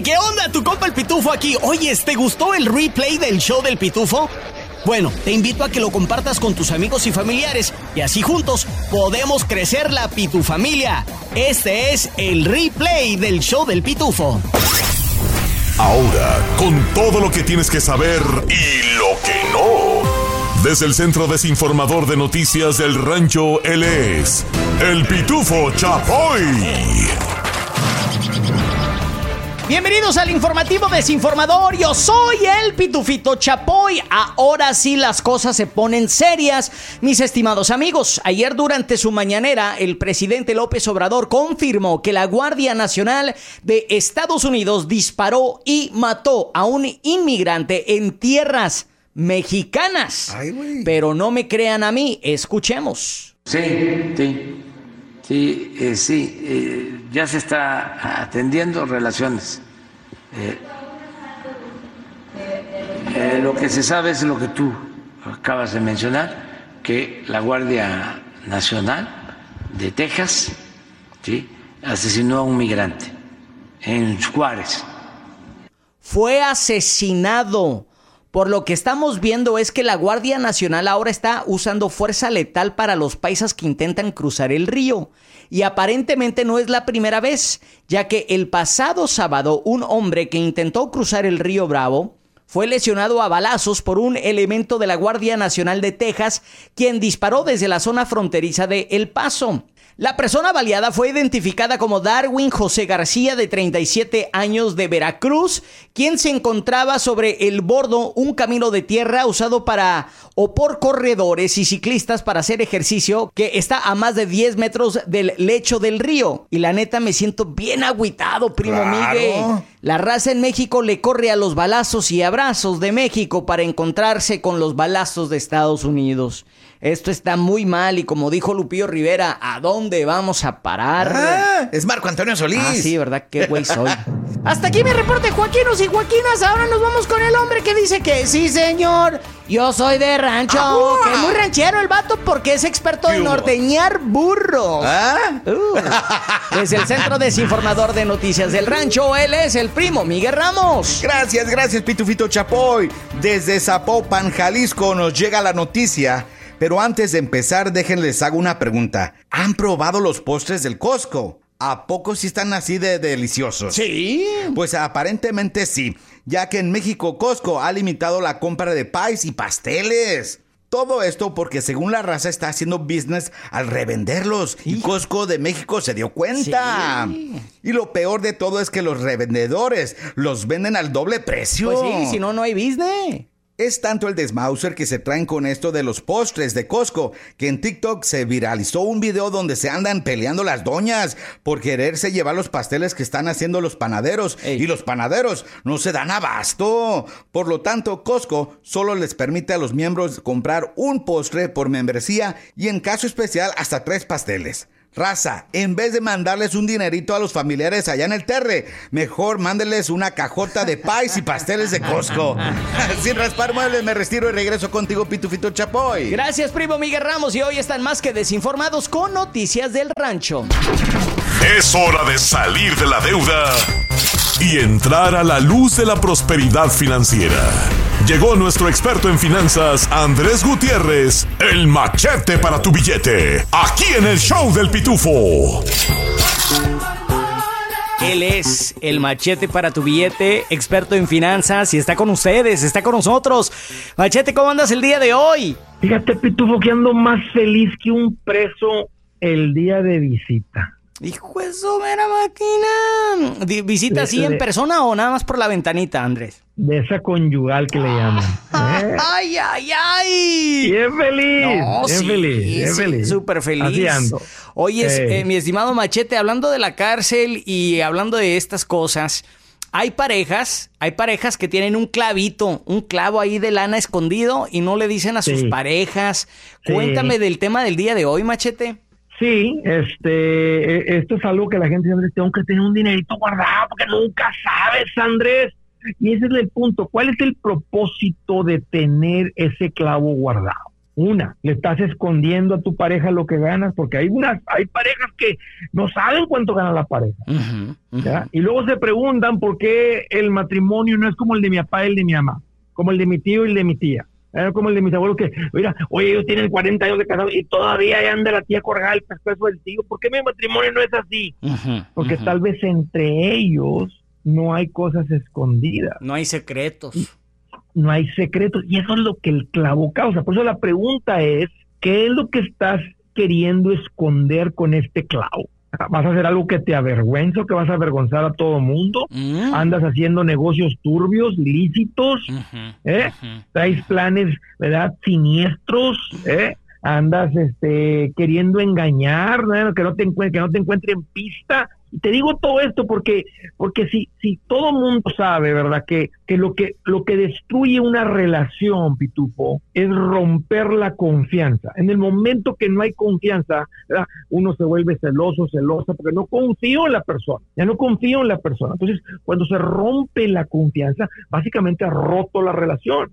¿qué onda? Tu compa el Pitufo aquí. Oye, ¿te gustó el replay del show del Pitufo? Bueno, te invito a que lo compartas con tus amigos y familiares y así juntos podemos crecer la pitufamilia. Este es el replay del show del Pitufo. Ahora, con todo lo que tienes que saber y lo que no. Desde el Centro Desinformador de Noticias del Rancho, él es el Pitufo Chapoy. Bienvenidos al informativo desinformador. Yo soy el Pitufito Chapoy. Ahora sí las cosas se ponen serias, mis estimados amigos. Ayer durante su mañanera, el presidente López Obrador confirmó que la Guardia Nacional de Estados Unidos disparó y mató a un inmigrante en tierras mexicanas. Pero no me crean a mí, escuchemos. Sí, sí. Sí, eh, sí, eh, ya se está atendiendo relaciones. Eh, lo que se sabe es lo que tú acabas de mencionar, que la Guardia Nacional de Texas ¿sí? asesinó a un migrante en Juárez. Fue asesinado. Por lo que estamos viendo es que la Guardia Nacional ahora está usando fuerza letal para los paisas que intentan cruzar el río. Y aparentemente no es la primera vez, ya que el pasado sábado un hombre que intentó cruzar el río Bravo fue lesionado a balazos por un elemento de la Guardia Nacional de Texas, quien disparó desde la zona fronteriza de El Paso. La persona baleada fue identificada como Darwin José García, de 37 años, de Veracruz, quien se encontraba sobre el bordo, un camino de tierra usado para o por corredores y ciclistas para hacer ejercicio, que está a más de 10 metros del lecho del río. Y la neta me siento bien agüitado, primo Miguel. La raza en México le corre a los balazos y abrazos de México para encontrarse con los balazos de Estados Unidos. Esto está muy mal y como dijo Lupillo Rivera, ¿a dónde vamos a parar? Ah, es Marco Antonio Solís. Ah, sí, ¿verdad? Qué güey soy. Hasta aquí mi reporte, Joaquinos y Joaquinas. Ahora nos vamos con el hombre que dice que sí, señor. Yo soy de rancho. Que es muy ranchero el vato porque es experto en norteñar burros. ¿Ah? Uh. Desde el Centro Desinformador de Noticias del Rancho, él es el primo Miguel Ramos. Gracias, gracias, Pitufito Chapoy. Desde Zapopan, Jalisco, nos llega la noticia pero antes de empezar, déjenles hago una pregunta. ¿Han probado los postres del Costco? ¿A poco sí están así de deliciosos? Sí. Pues aparentemente sí, ya que en México Costco ha limitado la compra de pies y pasteles. Todo esto porque según la raza está haciendo business al revenderlos y Costco de México se dio cuenta. Y lo peor de todo es que los revendedores los venden al doble precio. Pues sí, si no, no hay business. Es tanto el desmauser que se traen con esto de los postres de Costco que en TikTok se viralizó un video donde se andan peleando las doñas por quererse llevar los pasteles que están haciendo los panaderos y los panaderos no se dan abasto. Por lo tanto, Costco solo les permite a los miembros comprar un postre por membresía y en caso especial hasta tres pasteles. Raza, en vez de mandarles un dinerito a los familiares allá en el Terre, mejor mándeles una cajota de pais y pasteles de Costco. Sin raspar muebles, me retiro y regreso contigo, Pitufito Chapoy. Gracias, primo Miguel Ramos, y hoy están más que desinformados con noticias del rancho. Es hora de salir de la deuda y entrar a la luz de la prosperidad financiera. Llegó nuestro experto en finanzas, Andrés Gutiérrez, el machete para tu billete, aquí en el show del pitufo. Él es el machete para tu billete, experto en finanzas y está con ustedes, está con nosotros. Machete, ¿cómo andas el día de hoy? Fíjate, Pitufo, que ando más feliz que un preso el día de visita. Hijo de su mera máquina. ¿Visita así en persona o nada más por la ventanita, Andrés? De esa conyugal que le llaman. ¿eh? ¡Ay, ay, ay! Bien feliz, No, bien sí, feliz, bien sí, feliz. Súper feliz. Así ando. Oye, eh, mi estimado Machete, hablando de la cárcel y hablando de estas cosas, hay parejas, hay parejas que tienen un clavito, un clavo ahí de lana escondido y no le dicen a sus Sí. parejas. Cuéntame del tema del día de hoy, Machete. Sí, este, eh, esto es algo que la gente dice, Andrés, tengo que tener un dinerito guardado porque nunca sabes, Andrés. Y ese es el punto. ¿Cuál es el propósito de tener ese clavo guardado? Una, le estás escondiendo a tu pareja lo que ganas, porque hay unas, hay parejas que no saben cuánto gana la pareja. ¿ya? Y luego se preguntan por qué el matrimonio no es como el de mi papá y el de mi mamá, como el de mi tío y el de mi tía. Era como el de mis abuelos que, mira, oye, ellos tienen 40 años de casados y todavía anda la tía colgada el pescuezo del tío. ¿Por qué mi matrimonio no es así? Porque tal vez entre ellos no hay cosas escondidas. No hay secretos no hay secretos. Y eso es lo que el clavo causa. Por eso la pregunta es, ¿qué es lo que estás queriendo esconder con este clavo? ¿Vas a hacer algo que te avergüenza o que vas a avergonzar a todo mundo? Mm. ¿Andas haciendo negocios turbios, ilícitos? ¿Eh? ¿Traes planes, verdad, siniestros? ¿Eh? andas este queriendo engañar, que no te que no te encuentren pista, te digo todo esto porque, porque si, si todo mundo sabe, ¿verdad? Que, que, lo que lo que destruye una relación, Pitufo, es romper la confianza. En el momento que no hay confianza, uno se vuelve celoso, celosa, porque no confío en la persona, ya no confío en la persona. Entonces, cuando se rompe la confianza, básicamente ha roto la relación.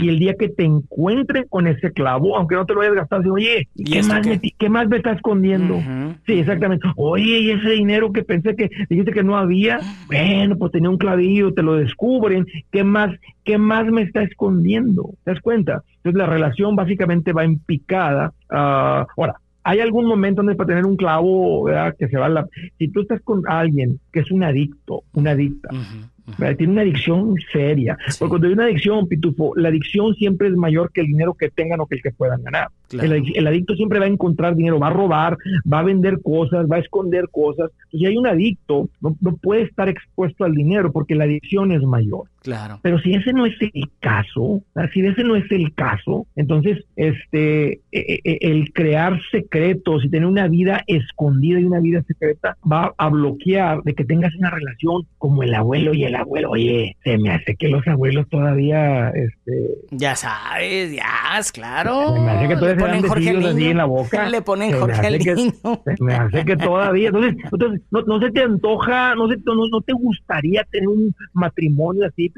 Y el día que te encuentren con ese clavo, aunque no te lo hayas gastado, oye, ¿qué, más Me, ¿qué más me está escondiendo? Sí, exactamente. Oye, y ese dinero que pensé que dijiste que no había, bueno, pues tenía un clavillo, te lo descubren, ¿qué más, qué más me está escondiendo? ¿Te das cuenta? Entonces la relación básicamente va en picada. Ah, ahora, hay algún momento donde para tener un clavo que se va la... Si tú estás con alguien que es un adicto, una adicta, tiene una adicción seria. Porque cuando hay una adicción, Pitufo, la adicción siempre es mayor que el dinero que tengan o que el que puedan ganar. El, adicto siempre va a encontrar dinero, va a robar, va a vender cosas, va a esconder cosas. Entonces, si hay un adicto, no, no puede estar expuesto al dinero porque la adicción es mayor. Claro. Pero si ese no es el caso, si ese no es el caso, entonces este e, e, e, el crear secretos y tener una vida escondida y una vida secreta va a bloquear de que tengas una relación como el abuelo y el abuelo. Oye, se me hace que los abuelos todavía este ya sabes, ya, es claro. Se me hace que todavía dan Jorge así en la boca. Le ponen Jorge al niño. Me hace que todavía, entonces, entonces no, no se te antoja, no se no, no te gustaría tener un matrimonio así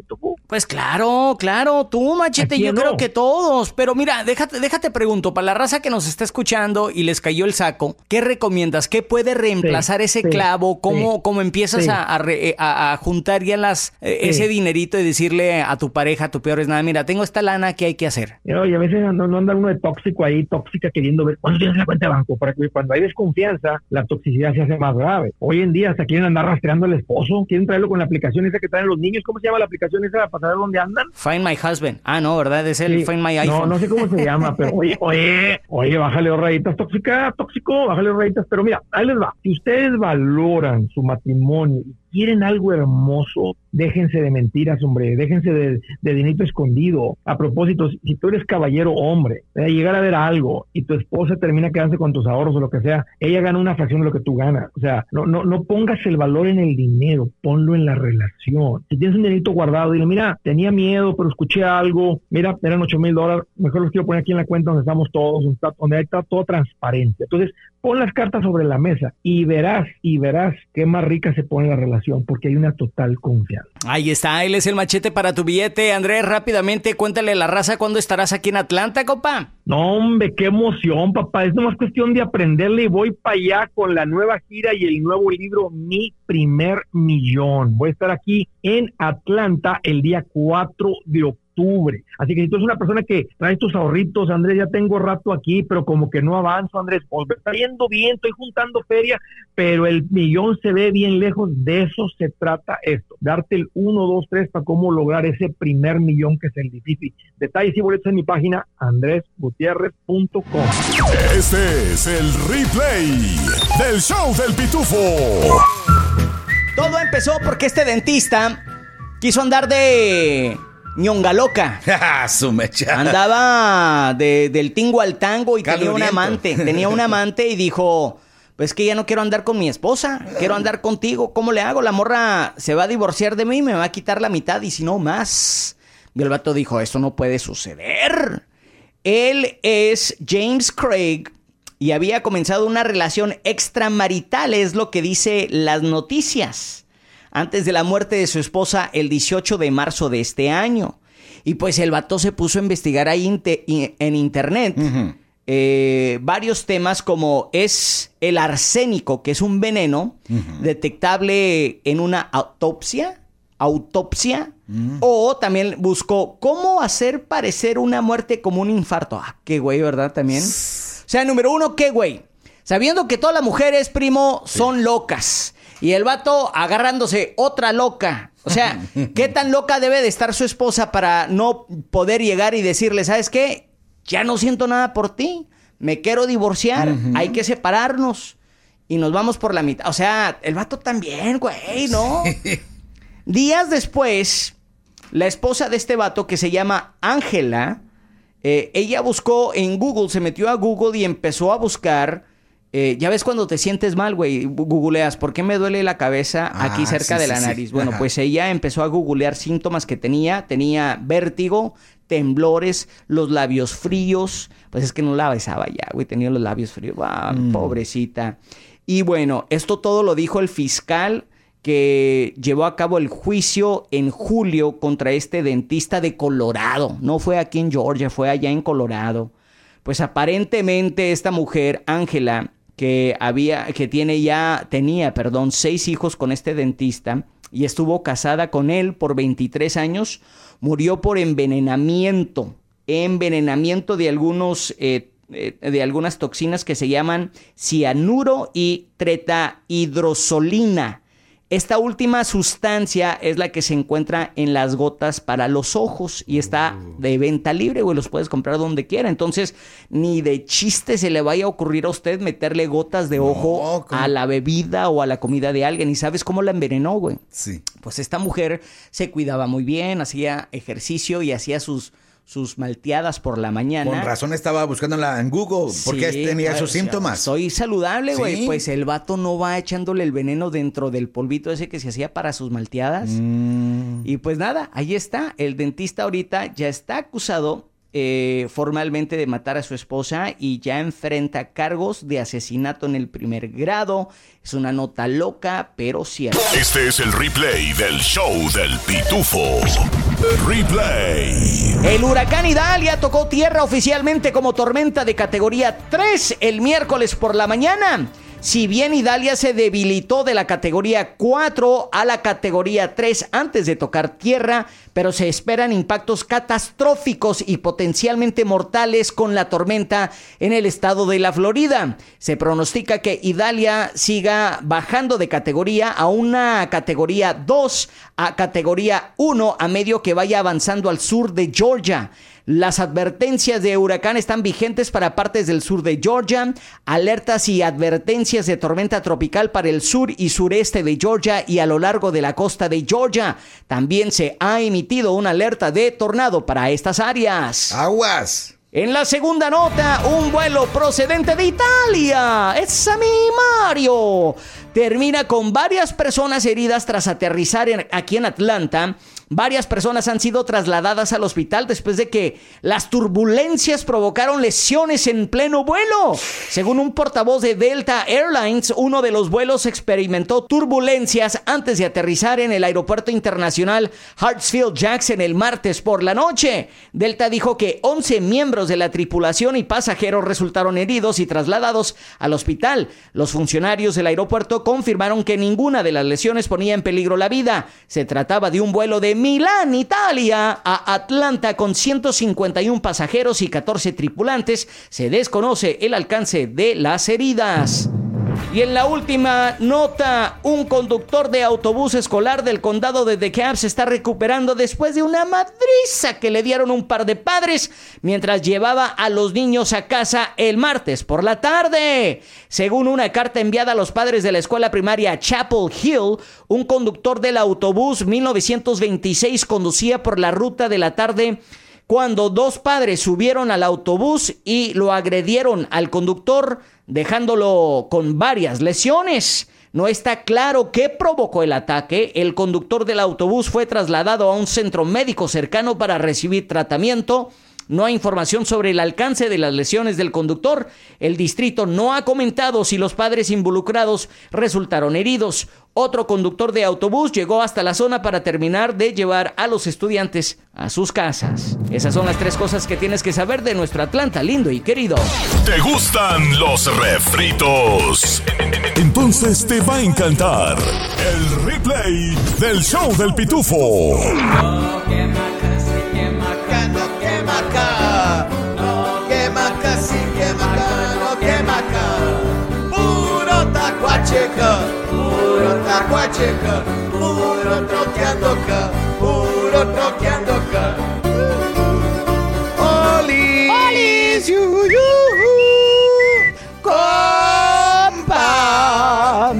pues claro, claro, tú, machete, yo creo que todos. Pero mira, déjate, déjate pregunto, para la raza que nos está escuchando y les cayó el saco, ¿qué recomiendas? ¿Qué puede reemplazar ese clavo? ¿Cómo, cómo empiezas eh, a, juntar ya las, eh, ese dinerito y decirle a tu pareja, a tu peor es nada, mira, tengo esta lana, ¿qué hay que hacer? Y a veces no, no anda uno de tóxico ahí, tóxica, queriendo ver cuándo tienes la cuenta de banco, para que cuando hay desconfianza, la toxicidad se hace más grave. Hoy en día hasta quieren andar rastreando al esposo, quieren traerlo con la aplicación esa que traen los niños, ¿cómo se llama la aplicación esa? para saber dónde andan. Find My Husband. Ah, no, ¿verdad? Es el Find My iPhone. No, no sé cómo se llama, pero oye, oye, oye, bájale rayitas tóxica, tóxico, bájale rayitas. Pero mira, ahí les va. Si ustedes valoran su matrimonio y quieren algo hermoso, déjense de mentiras, hombre, déjense de, de dinero escondido. A propósito, si tú eres caballero hombre, de llegar a ver algo y tu esposa termina quedándose con tus ahorros o lo que sea, ella gana una fracción de lo que tú ganas. O sea, no, no, no pongas el valor en el dinero, ponlo en la relación. Si tienes un dinerito guardado, dile, mira, tenía miedo, pero escuché algo, mira, eran 8 mil dólares, mejor los quiero poner aquí en la cuenta donde estamos todos, donde está todo transparente. Entonces, pon las cartas sobre la mesa y verás, y verás qué más rica se pone la relación, porque hay una total confianza. Ahí está, él es el machete para tu billete. Andrés, rápidamente cuéntale la raza cuándo estarás aquí en Atlanta, copa. No, hombre, qué emoción, papá. Es nomás cuestión de aprenderle y voy para allá con la nueva gira y el nuevo libro Mi Primer Millón. Voy a estar aquí en Atlanta el día 4 de octubre Así que si tú eres una persona que traes tus ahorritos, Andrés, ya tengo rato aquí, pero como que no avanzo, Andrés, pues está yendo bien, estoy juntando feria, pero el millón se ve bien lejos. De eso se trata esto, darte el 1, 2, 3 para cómo lograr ese primer millón que es el difícil. Detalles y boletos en mi página andresgutierrez.com. Este es el replay del show del pitufo. Todo empezó porque este dentista quiso andar de ñonga loca. Su mecha. Andaba del tingo al tango y tenía un amante. Tenía un amante y dijo, pues que ya no quiero andar con mi esposa, quiero andar contigo. ¿Cómo le hago? La morra se va a divorciar de mí, me va a quitar la mitad y si no más. Y el vato dijo, eso no puede suceder. Él es James Craig y había comenzado una relación extramarital, es lo que dice las noticias antes de la muerte de su esposa el 18 de marzo de este año. Y pues el vato se puso a investigar ahí en internet eh, varios temas como es el arsénico, que es un veneno detectable en una autopsia, autopsia, o también buscó cómo hacer parecer una muerte como un infarto. Ah, qué güey, ¿verdad? También. O sea, número uno, qué güey. Sabiendo que todas las mujeres, primo, son locas. Y el vato agarrándose otra loca. O sea, ¿qué tan loca debe de estar su esposa para no poder llegar y decirle, ¿sabes qué? Ya no siento nada por ti. Me quiero divorciar. Hay que separarnos. Y nos vamos por la mitad. O sea, el vato también, güey, ¿no? Días después, la esposa de este vato, que se llama Ángela, eh, ella buscó en Google, se metió a Google y empezó a buscar eh, ya ves cuando te sientes mal, güey, googleas, ¿por qué me duele la cabeza aquí ah, cerca de la nariz? Bueno, pues ella empezó a googlear síntomas que tenía. Tenía vértigo, temblores, los labios fríos. Pues es que no la besaba ya, güey, tenía los labios fríos. Ah, pobrecita. Y bueno, esto todo lo dijo el fiscal que llevó a cabo el juicio en julio contra este dentista de Colorado. No fue aquí en Georgia, fue allá en Colorado. Pues aparentemente esta mujer, Ángela, que había, que tiene ya, tenía, perdón, seis hijos con este dentista y estuvo casada con él por 23 años, murió por envenenamiento, envenenamiento de algunos, eh, eh, de algunas toxinas que se llaman cianuro y tretahidrosolina. Esta última sustancia es la que se encuentra en las gotas para los ojos y está de venta libre, güey, los puedes comprar donde quiera. Entonces, ni de chiste se le vaya a ocurrir a usted meterle gotas de ojo a la bebida o a la comida de alguien. ¿Y sabes cómo la envenenó, güey? Sí. Pues esta mujer se cuidaba muy bien, hacía ejercicio y hacía sus sus malteadas por la mañana. Con razón estaba buscándola en Google, porque tenía esos pues, síntomas. Soy saludable, güey. Pues el vato no va echándole el veneno dentro del polvito ese que se hacía para sus malteadas. Mm. Y pues nada, ahí está. El dentista ahorita ya está acusado eh, formalmente de matar a su esposa y ya enfrenta cargos de asesinato en el primer grado. Es una nota loca, pero cierta. Este es el replay del show del pitufo. Replay. El huracán Idalia tocó tierra oficialmente como tormenta de categoría 3 el miércoles por la mañana. Si bien Idalia se debilitó de la categoría 4 a la categoría 3 antes de tocar tierra, pero se esperan impactos catastróficos y potencialmente mortales con la tormenta en el estado de la Florida. Se pronostica que Idalia siga bajando de categoría a una categoría 2 a categoría 1 a medio que vaya avanzando al sur de Georgia. Las advertencias de huracán están vigentes para partes del sur de Georgia, alertas y advertencias de tormenta tropical para el sur y sureste de Georgia y a lo largo de la costa de Georgia. También se ha emitido una alerta de tornado para estas áreas. Aguas. En la segunda nota, un vuelo procedente de Italia. ¡Es a mí, Mario! Termina con varias personas heridas tras aterrizar aquí en Atlanta Varias personas han sido trasladadas al hospital después de que las turbulencias provocaron lesiones en pleno vuelo. Según un portavoz de Delta Airlines, uno de los vuelos experimentó turbulencias antes de aterrizar en el aeropuerto internacional Hartsfield Jackson el martes por la noche. Delta dijo que 11 miembros de la tripulación y pasajeros resultaron heridos y trasladados al hospital. Los funcionarios del aeropuerto confirmaron que ninguna de las lesiones ponía en peligro la vida. Se trataba de un vuelo de Milán, Italia, a Atlanta con 151 pasajeros y 14 tripulantes. Se desconoce el alcance de las heridas. Y en la última nota, un conductor de autobús escolar del condado de DeKalb se está recuperando después de una madriza que le dieron un par de padres mientras llevaba a los niños a casa el martes por la tarde. Según una carta enviada a los padres de la escuela primaria Chapel Hill, un conductor del autobús 1926 conducía por la ruta de la tarde cuando dos padres subieron al autobús y lo agredieron al conductor dejándolo con varias lesiones. No está claro qué provocó el ataque. El conductor del autobús fue trasladado a un centro médico cercano para recibir tratamiento. No hay información sobre el alcance de las lesiones del conductor. El distrito no ha comentado si los padres involucrados resultaron heridos. Otro conductor de autobús llegó hasta la zona para terminar de llevar a los estudiantes a sus casas. Esas son las tres cosas que tienes que saber de nuestro Atlanta lindo y querido. ¿Te gustan los refritos? Entonces te va a encantar el replay del show del pitufo. Puro tacuacheca, puro troqueando acá, puro troqueando acá. ¡Oli! ¡Olis! ¡Yu, yu, ¡Compa!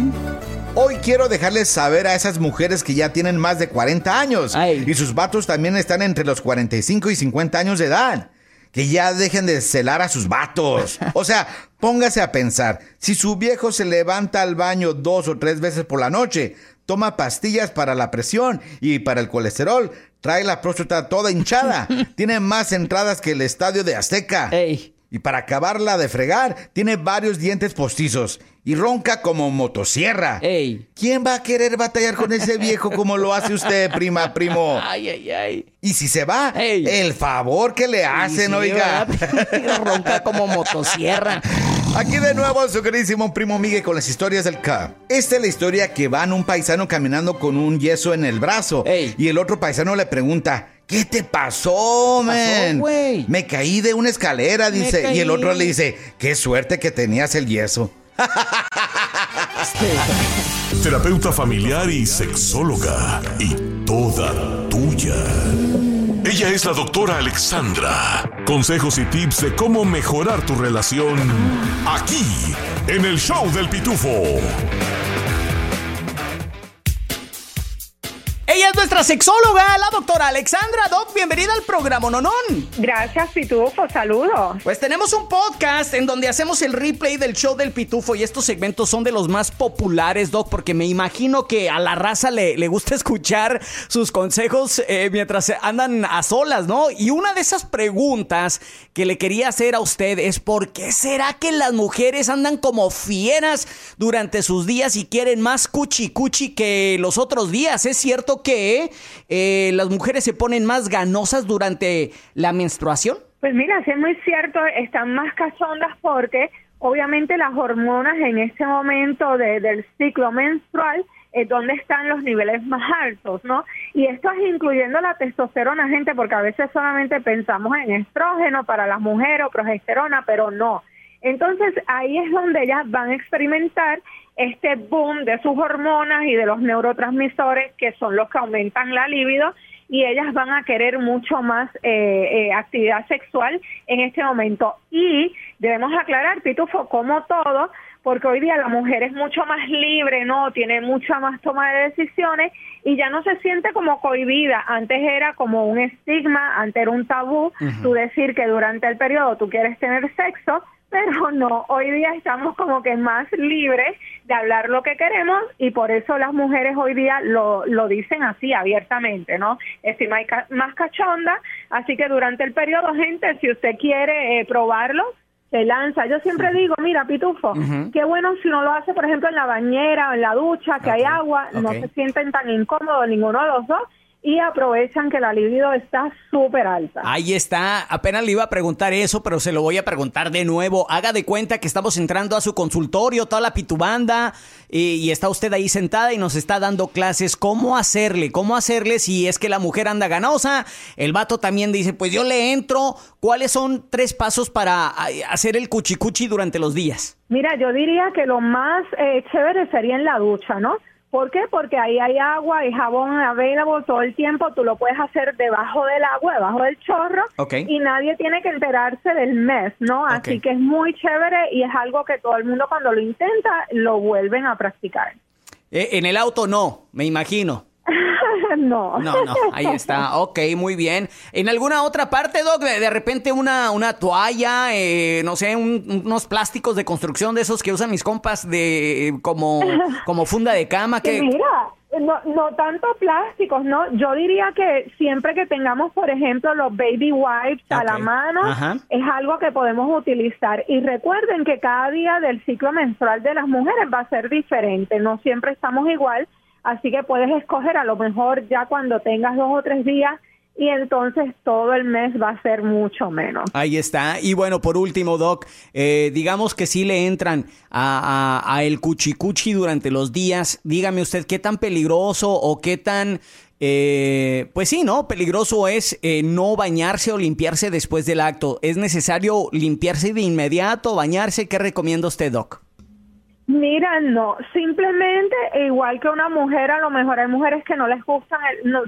Hoy quiero dejarles saber a esas mujeres que ya tienen más de 40 años Ay. y sus vatos también están entre los 45 y 50 años de edad. Que ya dejen de celar a sus vatos. O sea, póngase a pensar, si su viejo se levanta al baño dos o tres veces por la noche, toma pastillas para la presión y para el colesterol, trae la próstata toda hinchada, tiene más entradas que el estadio de Azteca. Ey. Y para acabarla de fregar, tiene varios dientes postizos y ronca como motosierra. Ey. ¿Quién va a querer batallar con ese viejo como lo hace usted, prima, primo? Ay, ay, ay. Y si se va, Ey. el favor que le hacen, Sí, oiga. Ronca como motosierra. Aquí de nuevo su queridísimo primo Miguel con las historias del K. Esta es la historia que van un paisano caminando con un yeso en el brazo. Ey. Y el otro paisano le pregunta, ¿qué te pasó, men? Me caí de una escalera, dice. Y el otro le dice, qué suerte que tenías el yeso. Terapeuta familiar y sexóloga. Y toda tuya. Ella es la doctora Alexandra. Consejos y tips de cómo mejorar tu relación aquí, en el show del pitufo. Ella es nuestra sexóloga, la doctora Alexandra Doc. Bienvenida al programa Nonón. Gracias, Pitufo. Saludos. Pues tenemos un podcast en donde hacemos el replay del show del pitufo y estos segmentos son de los más populares, Doc, porque me imagino que a la raza le, le gusta escuchar sus consejos eh, mientras andan a solas, ¿no? Y una de esas preguntas que le quería hacer a usted es ¿por qué será que las mujeres andan como fieras durante sus días y quieren más cuchi cuchi que los otros días? ¿Es cierto que eh, las mujeres se ponen más ganosas durante la menstruación? Pues mira, sí es muy cierto, están más cachondas porque obviamente las hormonas en este momento de- del ciclo menstrual es donde están los niveles más altos, ¿no? Y esto es incluyendo la testosterona, gente, porque a veces solamente pensamos en estrógeno para las mujeres o progesterona, pero no. Entonces ahí es donde ellas van a experimentar este boom de sus hormonas y de los neurotransmisores que son los que aumentan la libido y ellas van a querer mucho más eh, eh, actividad sexual en este momento. Y debemos aclarar, Pitufo, como todo, porque hoy día la mujer es mucho más libre, ¿no? Tiene mucha más toma de decisiones y ya no se siente como cohibida. Antes era como un estigma, antes era un tabú, tú decir que durante el periodo tú quieres tener sexo, pero no, hoy día estamos como que más libres de hablar lo que queremos y por eso las mujeres hoy día lo, lo dicen así abiertamente, ¿no? Estoy más, más cachonda, así que durante el periodo, gente, si usted quiere eh, probarlo, se lanza. Yo siempre digo, mira, Pitufo, qué bueno si uno lo hace, por ejemplo, en la bañera o en la ducha, que hay agua, no se sienten tan incómodos ninguno de los dos y aprovechan que la libido está súper alta. Ahí está, apenas le iba a preguntar eso, pero se lo voy a preguntar de nuevo. Haga de cuenta que estamos entrando a su consultorio, toda la pitubanda, y, y está usted ahí sentada y nos está dando clases. ¿Cómo hacerle? ¿Cómo hacerle si es que la mujer anda ganosa? El vato también dice, pues yo le entro. ¿Cuáles son tres pasos para hacer el cuchicuchi durante los días? Mira, yo diría que lo más eh, chévere sería en la ducha, ¿no? ¿Por qué? Porque ahí hay agua y jabón available todo el tiempo, tú lo puedes hacer debajo del agua, debajo del chorro, y nadie tiene que enterarse del mes, ¿no? Así que es muy chévere y es algo que todo el mundo cuando lo intenta lo vuelven a practicar. Eh, en el auto no, me imagino. no. No, no, ahí está. Ok, muy bien. ¿En alguna otra parte, Doc? De, de repente una, una toalla, eh, no sé, un- unos plásticos de construcción de esos que usan mis compas de como, como funda de cama. Que mira, No, no tanto plásticos, ¿no? Yo diría que siempre que tengamos, por ejemplo, los baby wipes a la mano, Ajá. es algo que podemos utilizar. Y recuerden que cada día del ciclo menstrual de las mujeres va a ser diferente, no siempre estamos igual, así que puedes escoger a lo mejor ya cuando tengas dos o tres días y entonces todo el mes va a ser mucho menos. Ahí está. Y bueno, por último, Doc, eh, digamos que sí le entran a, a- a el cuchicuchi durante los días. Dígame usted qué tan peligroso o qué tan, eh, pues sí, ¿no? Peligroso es eh, no bañarse o limpiarse después del acto. ¿Es necesario limpiarse de inmediato, bañarse? ¿Qué recomienda usted, Doc? Mira, no, simplemente igual que una mujer, a lo mejor hay mujeres que no les gusta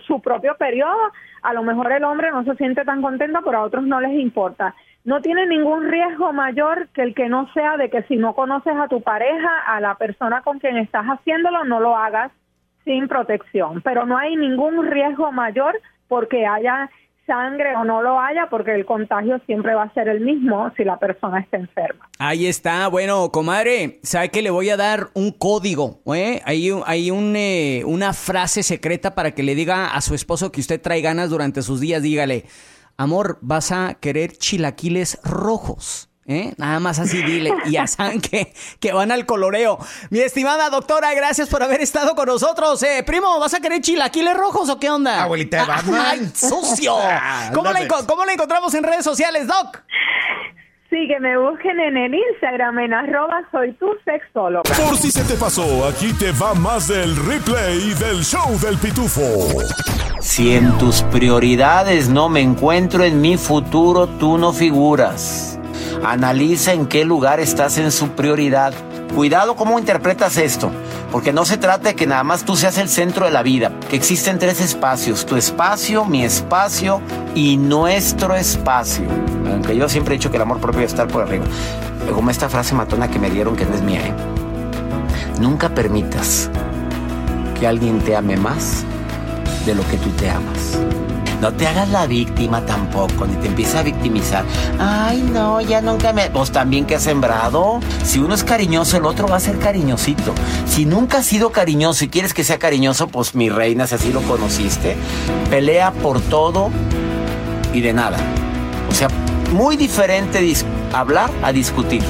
su propio periodo, a lo mejor el hombre no se siente tan contento, pero a otros no les importa. No tiene ningún riesgo mayor que el que no sea de que si no conoces a tu pareja, a la persona con quien estás haciéndolo, no lo hagas sin protección. Pero no hay ningún riesgo mayor porque haya sangre o no lo haya, porque el contagio siempre va a ser el mismo si la persona está enferma. Ahí está. Bueno, comadre, ¿sabe que le voy a dar un código? ¿eh? Hay, hay un, eh, una frase secreta para que le diga a su esposo que usted trae ganas durante sus días. Dígale, amor, vas a querer chilaquiles rojos. ¿Eh? Nada más así dile. Y ya saben que, que van al coloreo. Mi estimada doctora, gracias por haber estado con nosotros. Eh, primo, ¿vas a querer chilaquiles rojos o qué onda? Abuelita de Batman. ¡Ay, sucio! ¿Cómo la, Ándale. enco- ¿Cómo la encontramos en redes sociales, Doc? Sí, que me busquen en el Instagram en arroba soy tu sexóloga. Por si se te pasó, aquí te va más del replay del show del pitufo. Si en tus prioridades no me encuentro en mi futuro, tú no figuras. Analiza en qué lugar estás en su prioridad. Cuidado cómo interpretas esto, porque no se trata de que nada más tú seas el centro de la vida, que existen tres espacios, tu espacio, mi espacio y nuestro espacio. Aunque yo siempre he dicho que el amor propio debe estar por arriba. Como esta frase matona que me dieron que no es mía, ¿eh? Nunca permitas que alguien te ame más de lo que tú te amas. No te hagas la víctima tampoco, ni te empieces a victimizar. Ay, no, ya nunca me... Pues también que has sembrado. Si uno es cariñoso, el otro va a ser cariñosito. Si nunca has sido cariñoso y quieres que sea cariñoso, pues mi reina, si así lo conociste, pelea por todo y de nada. O sea, muy diferente hablar a discutir.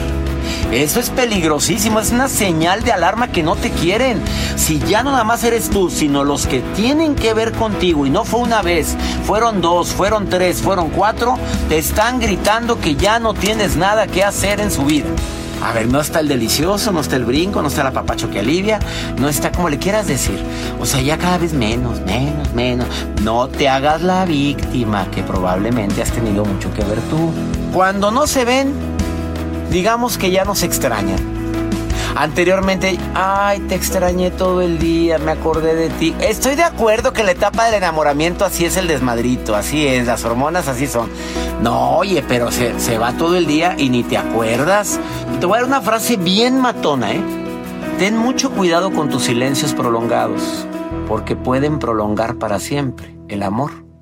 Eso es peligrosísimo, es una señal de alarma que no te quieren. Si ya no nada más eres tú, sino los que tienen que ver contigo, y no fue una vez, fueron dos, fueron tres, fueron cuatro, te están gritando que ya no tienes nada que hacer en su vida. A ver, no está el delicioso, no está el brinco, no está el apapacho que alivia, no está como le quieras decir. O sea, ya cada vez menos, menos, menos. No te hagas la víctima, que probablemente has tenido mucho que ver tú. Cuando no se ven, digamos que ya nos extrañan. Anteriormente, ay, te extrañé todo el día, me acordé de ti. Estoy de acuerdo que la etapa del enamoramiento así es el desmadrito, así es, las hormonas así son. No, oye, pero se, se va todo el día y ni te acuerdas. Te voy a dar una frase bien matona, ¿eh? Ten mucho cuidado con tus silencios prolongados, porque pueden prolongar para siempre el amor